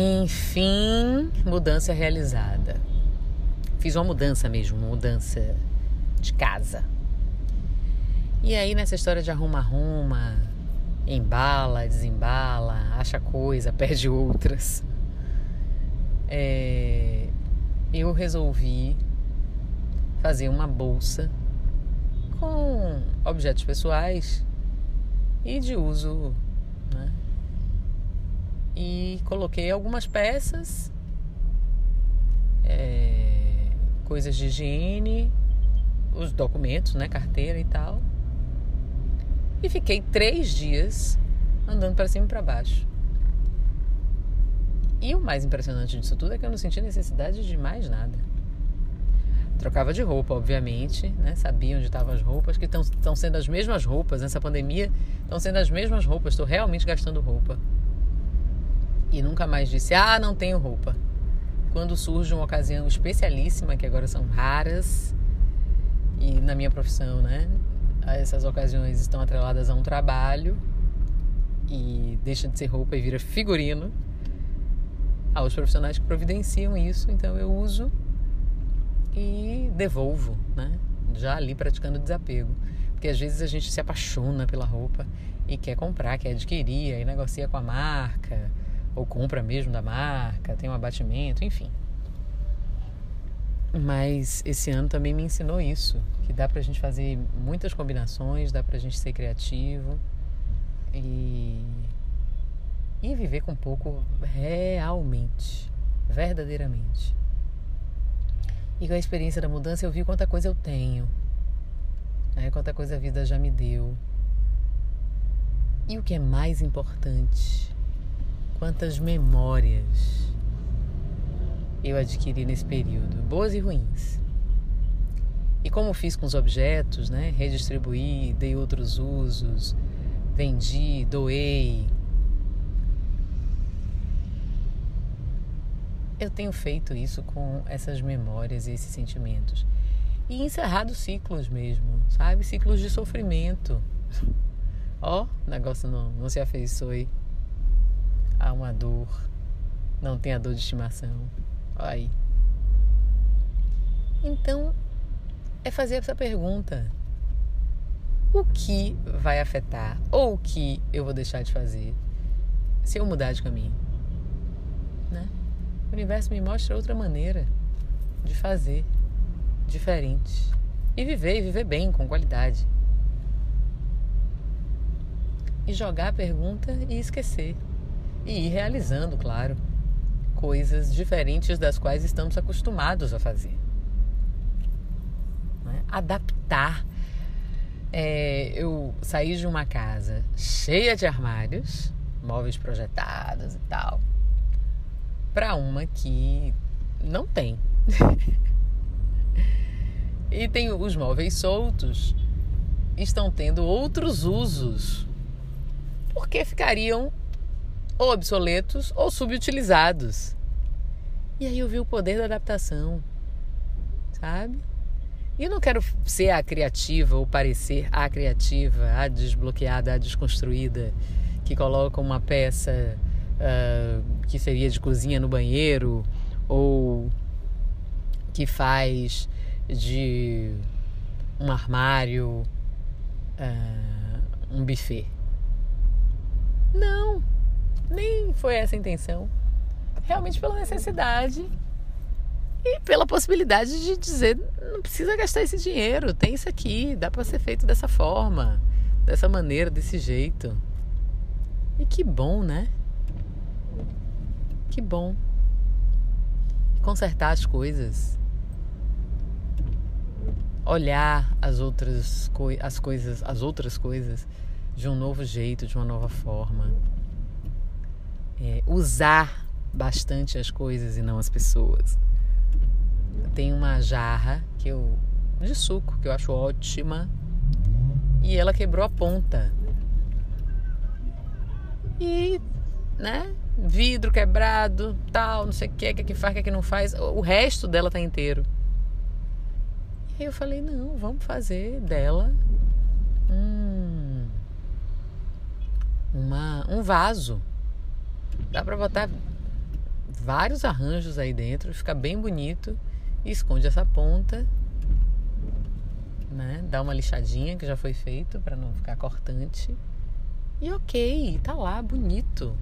Enfim, mudança realizada. Fiz uma mudança mesmo, uma mudança de casa. E aí nessa história de arruma-arruma, embala, desembala, acha coisa, perde outras. É, eu resolvi fazer uma bolsa com objetos pessoais e de uso. Né? E coloquei algumas peças, é, coisas de higiene, os documentos, né, carteira e tal. E fiquei três dias andando para cima e para baixo. E o mais impressionante disso tudo é que eu não senti necessidade de mais nada. Trocava de roupa, obviamente, né? Sabia onde estavam as roupas, que estão sendo as mesmas roupas nessa pandemia, estão sendo as mesmas roupas, estou realmente gastando roupa. E nunca mais disse, ah, não tenho roupa. Quando surge uma ocasião especialíssima, que agora são raras, e na minha profissão, né? Essas ocasiões estão atreladas a um trabalho e deixa de ser roupa e vira figurino. Aos profissionais que providenciam isso, então eu uso e devolvo, né? Já ali praticando desapego. Porque às vezes a gente se apaixona pela roupa e quer comprar, quer adquirir, aí negocia com a marca, ou compra mesmo da marca, tem um abatimento, enfim. Mas esse ano também me ensinou isso, que dá pra gente fazer muitas combinações, dá pra gente ser criativo e, e viver com pouco realmente, verdadeiramente. E com a experiência da mudança eu vi quanta coisa eu tenho, né? quanta coisa a vida já me deu. E o que é mais importante, quantas memórias eu adquiri nesse período, boas e ruins. E como fiz com os objetos, né? Redistribuí, dei outros usos, vendi, doei. Eu tenho feito isso com essas memórias e esses sentimentos. E encerrado ciclos mesmo, sabe? Ciclos de sofrimento. Ó, oh, negócio não, não se afeiçoe a uma dor. Não tem a dor de estimação. Aí. Então, é fazer essa pergunta. O que vai afetar ou o que eu vou deixar de fazer se eu mudar de caminho? Né? O universo me mostra outra maneira de fazer, diferente. E viver, e viver bem, com qualidade. E jogar a pergunta e esquecer. E ir realizando, claro coisas diferentes das quais estamos acostumados a fazer. Né? Adaptar. É, eu saí de uma casa cheia de armários, móveis projetados e tal, para uma que não tem. e tem os móveis soltos, estão tendo outros usos, porque ficariam ou obsoletos ou subutilizados. E aí eu vi o poder da adaptação, sabe? E eu não quero ser a criativa ou parecer a criativa, a desbloqueada, a desconstruída, que coloca uma peça uh, que seria de cozinha no banheiro ou que faz de um armário uh, um buffet. Não! Nem foi essa a intenção. Realmente pela necessidade e pela possibilidade de dizer não precisa gastar esse dinheiro, tem isso aqui, dá para ser feito dessa forma, dessa maneira, desse jeito. E que bom, né? Que bom. Consertar as coisas. Olhar as outras as coisas, as outras coisas de um novo jeito, de uma nova forma é, usar bastante as coisas e não as pessoas. Tem uma jarra que eu de suco que eu acho ótima e ela quebrou a ponta. E, né? Vidro quebrado, tal, não sei o que, que, que faz, que, que não faz. O resto dela tá inteiro. E eu falei, não, vamos fazer dela um, uma, um vaso Dá para botar vários arranjos aí dentro, fica bem bonito e esconde essa ponta, né? Dá uma lixadinha que já foi feito para não ficar cortante. E ok, tá lá, bonito.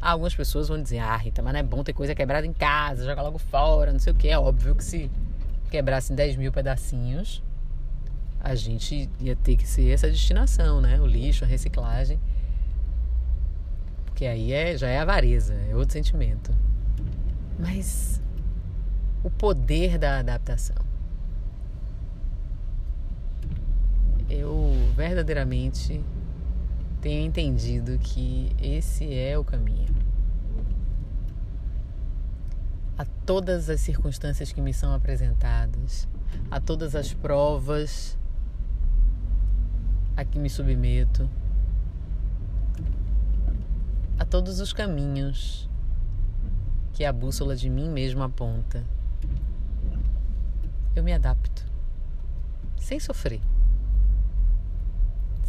Algumas pessoas vão dizer, ah, Rita, mas não é bom ter coisa quebrada em casa, joga logo fora, não sei o que. É óbvio que se quebrasse em 10 mil pedacinhos, a gente ia ter que ser essa destinação, né? O lixo, a reciclagem. Porque aí é, já é avareza, é outro sentimento. Mas o poder da adaptação. Eu verdadeiramente tenho entendido que esse é o caminho. A todas as circunstâncias que me são apresentadas, a todas as provas a que me submeto, a todos os caminhos que a bússola de mim mesma aponta, eu me adapto, sem sofrer.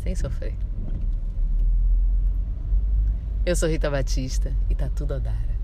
Sem sofrer. Eu sou Rita Batista e tá tudo a dar.